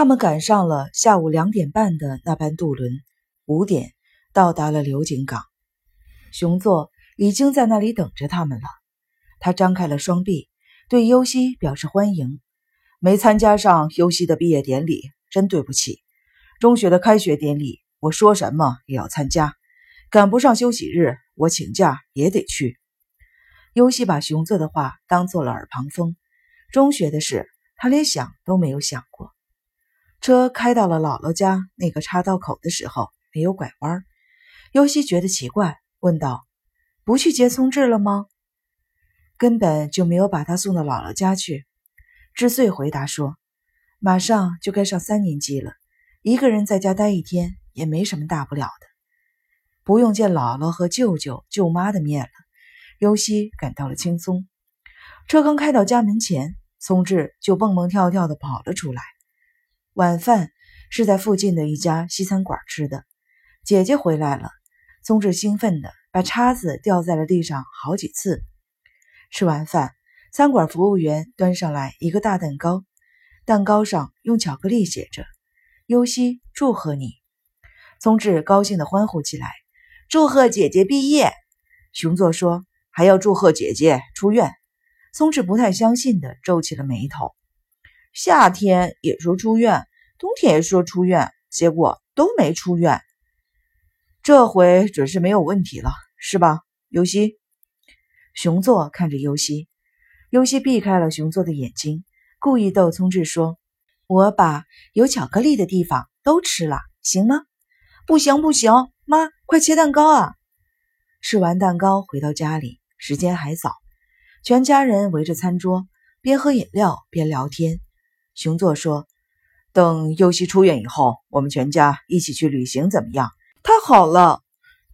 他们赶上了下午两点半的那班渡轮，五点到达了流井港。熊座已经在那里等着他们了。他张开了双臂，对优希表示欢迎。没参加上优希的毕业典礼，真对不起。中学的开学典礼，我说什么也要参加。赶不上休息日，我请假也得去。优希把熊座的话当做了耳旁风。中学的事，他连想都没有想过。车开到了姥姥家那个岔道口的时候，没有拐弯。优希觉得奇怪，问道：“不去接聪智了吗？”根本就没有把他送到姥姥家去。智穗回答说：“马上就该上三年级了，一个人在家待一天也没什么大不了的，不用见姥姥和舅舅舅妈的面了。”尤西感到了轻松。车刚开到家门前，聪智就蹦蹦跳跳地跑了出来。晚饭是在附近的一家西餐馆吃的。姐姐回来了，聪智兴奋的把叉子掉在了地上好几次。吃完饭，餐馆服务员端上来一个大蛋糕，蛋糕上用巧克力写着“优希祝贺你”。聪智高兴的欢呼起来：“祝贺姐姐毕业！”熊座说：“还要祝贺姐姐出院。”聪智不太相信的皱起了眉头：“夏天也说出院，冬天也说出院，结果都没出院。这回准是没有问题了，是吧，优希？”熊座看着尤西，尤西避开了熊座的眼睛，故意逗聪智说：“我把有巧克力的地方都吃了，行吗？”“不行，不行，妈，快切蛋糕啊！”吃完蛋糕回到家里，时间还早，全家人围着餐桌，边喝饮料边聊天。熊座说：“等尤西出院以后，我们全家一起去旅行，怎么样？”“太好了！”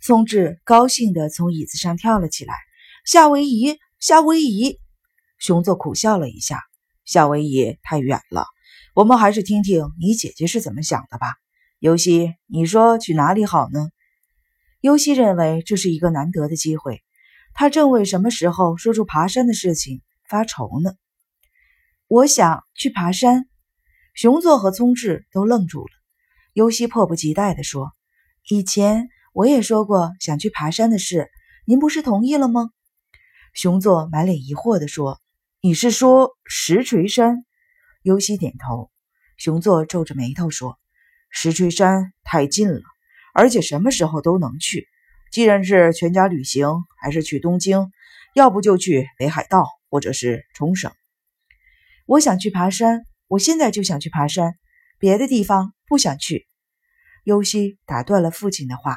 聪智高兴地从椅子上跳了起来。夏威夷，夏威夷，熊座苦笑了一下。夏威夷太远了，我们还是听听你姐姐是怎么想的吧。尤西，你说去哪里好呢？尤西认为这是一个难得的机会，他正为什么时候说出爬山的事情发愁呢。我想去爬山。熊座和聪智都愣住了。尤西迫不及待地说：“以前我也说过想去爬山的事，您不是同意了吗？”熊座满脸疑惑地说：“你是说石锤山？”尤西点头。熊座皱着眉头说：“石锤山太近了，而且什么时候都能去。既然是全家旅行，还是去东京，要不就去北海道或者是冲绳。我想去爬山，我现在就想去爬山，别的地方不想去。”尤西打断了父亲的话，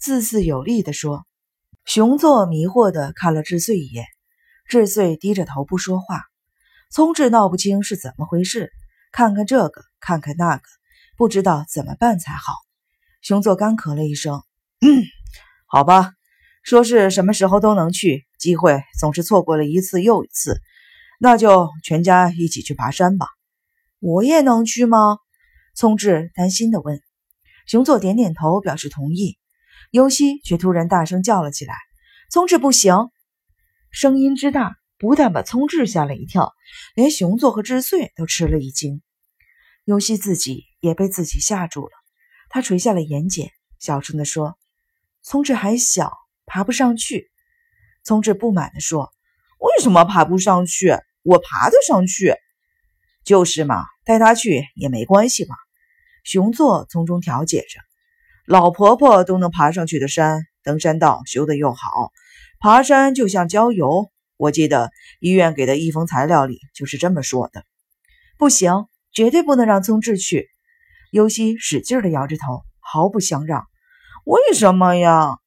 字字有力地说。熊座迷惑地看了智穗一眼，智穗低着头不说话。聪智闹不清是怎么回事，看看这个，看看那个，不知道怎么办才好。熊座干咳了一声：“嗯，好吧，说是什么时候都能去，机会总是错过了一次又一次，那就全家一起去爬山吧。”我也能去吗？聪智担心地问。熊座点点头，表示同意。尤西却突然大声叫了起来：“聪智不行！”声音之大，不但把聪智吓了一跳，连熊座和智穗都吃了一惊。尤西自己也被自己吓住了，他垂下了眼睑，小声地说：“聪智还小，爬不上去。”聪智不满地说：“为什么爬不上去？我爬得上去。”“就是嘛，带他去也没关系嘛。”熊座从中调解着。老婆婆都能爬上去的山，登山道修得又好，爬山就像郊游。我记得医院给的一封材料里就是这么说的。不行，绝对不能让聪智去。尤西使劲地摇着头，毫不相让。为什么呀？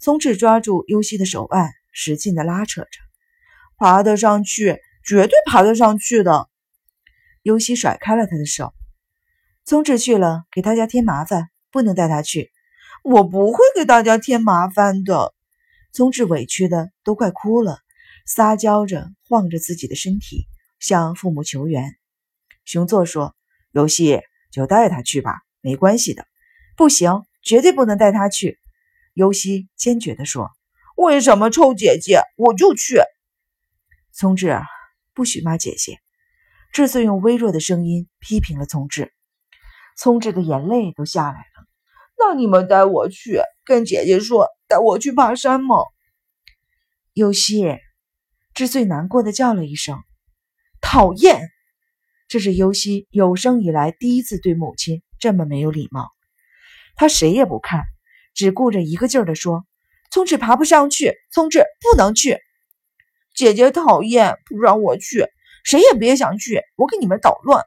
聪智抓住尤西的手腕，使劲地拉扯着。爬得上去，绝对爬得上去的。尤西甩开了他的手。聪智去了，给大家添麻烦。不能带他去，我不会给大家添麻烦的。宗志委屈的都快哭了，撒娇着晃着自己的身体，向父母求援。熊座说：“游戏就带他去吧，没关系的。”不行，绝对不能带他去。尤西坚决地说：“为什么臭姐姐我就去？”聪智，不许骂姐姐。智穗用微弱的声音批评了聪智。聪智的眼泪都下来了。那你们带我去，跟姐姐说带我去爬山吗？尤西，智穗难过的叫了一声：“讨厌！”这是尤西有生以来第一次对母亲这么没有礼貌。他谁也不看，只顾着一个劲儿的说：“聪智爬不上去，聪智不能去。”姐姐讨厌，不让我去，谁也别想去，我给你们捣乱。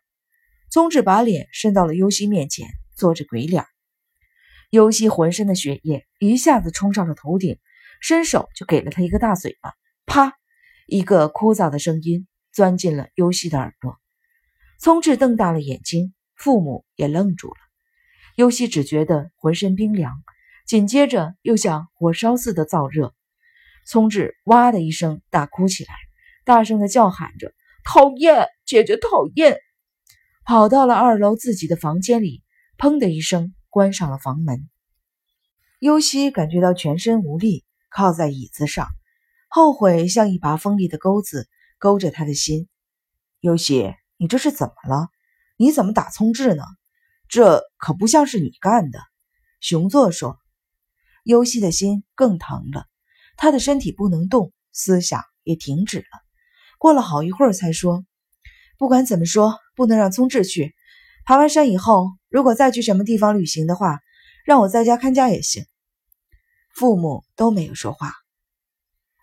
聪智把脸伸到了优西面前，做着鬼脸。优西浑身的血液一下子冲上了头顶，伸手就给了他一个大嘴巴。啪！一个枯燥的声音钻进了优西的耳朵。聪智瞪大了眼睛，父母也愣住了。优西只觉得浑身冰凉，紧接着又像火烧似的燥热。聪智哇的一声大哭起来，大声的叫喊着：“讨厌，姐姐讨厌！”跑到了二楼自己的房间里，砰的一声。关上了房门，尤西感觉到全身无力，靠在椅子上，后悔像一把锋利的钩子勾着他的心。尤西，你这是怎么了？你怎么打聪智呢？这可不像是你干的。熊座说。尤西的心更疼了，他的身体不能动，思想也停止了。过了好一会儿，才说：“不管怎么说，不能让聪智去。爬完山以后。”如果再去什么地方旅行的话，让我在家看家也行。父母都没有说话。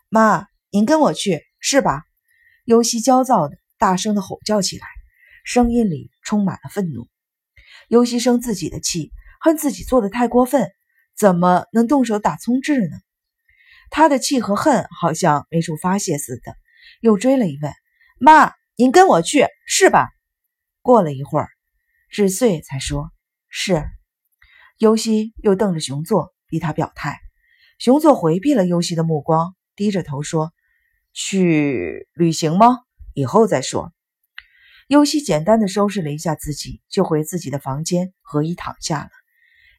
妈，您跟我去是吧？尤西焦躁的大声的吼叫起来，声音里充满了愤怒。尤西生自己的气，恨自己做的太过分，怎么能动手打聪智呢？他的气和恨好像没处发泄似的，又追了一问：“妈，您跟我去是吧？”过了一会儿。智穗才说：“是。”尤西又瞪着熊座，逼他表态。熊座回避了尤西的目光，低着头说：“去旅行吗？以后再说。”尤西简单的收拾了一下自己，就回自己的房间和衣躺下了，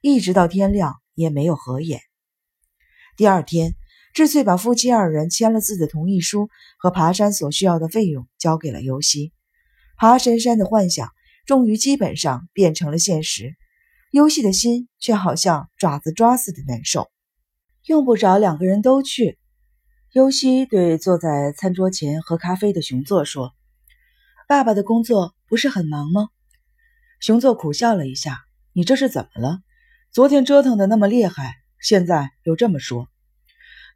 一直到天亮也没有合眼。第二天，智穗把夫妻二人签了字的同意书和爬山所需要的费用交给了尤西。爬神山的幻想。终于基本上变成了现实，尤西的心却好像爪子抓似的难受。用不着两个人都去。尤西对坐在餐桌前喝咖啡的熊座说：“爸爸的工作不是很忙吗？”熊座苦笑了一下：“你这是怎么了？昨天折腾的那么厉害，现在又这么说。”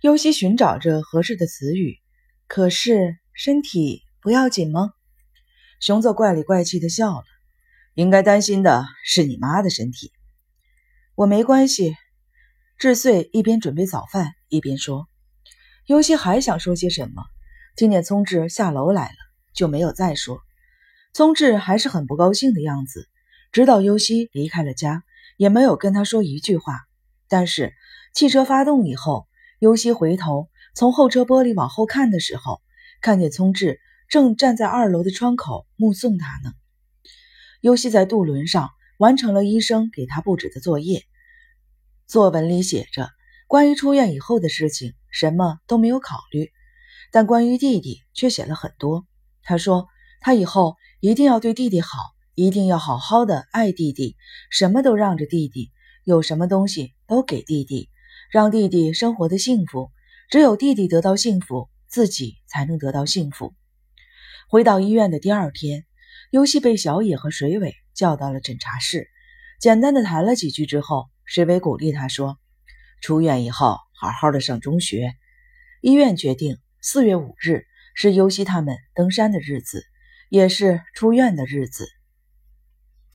尤西寻找着合适的词语：“可是身体不要紧吗？”熊子怪里怪气的笑了。应该担心的是你妈的身体，我没关系。智穗一边准备早饭一边说：“尤西还想说些什么，听见聪智下楼来了，就没有再说。聪智还是很不高兴的样子，直到尤西离开了家，也没有跟他说一句话。但是汽车发动以后，尤西回头从后车玻璃往后看的时候，看见聪智正站在二楼的窗口目送他呢。”尤西在渡轮上完成了医生给他布置的作业，作文里写着关于出院以后的事情，什么都没有考虑，但关于弟弟却写了很多。他说他以后一定要对弟弟好，一定要好好的爱弟弟，什么都让着弟弟，有什么东西都给弟弟，让弟弟生活的幸福。只有弟弟得到幸福，自己才能得到幸福。回到医院的第二天。尤西被小野和水尾叫到了诊查室，简单的谈了几句之后，水尾鼓励他说：“出院以后好好的上中学。”医院决定四月五日是尤西他们登山的日子，也是出院的日子。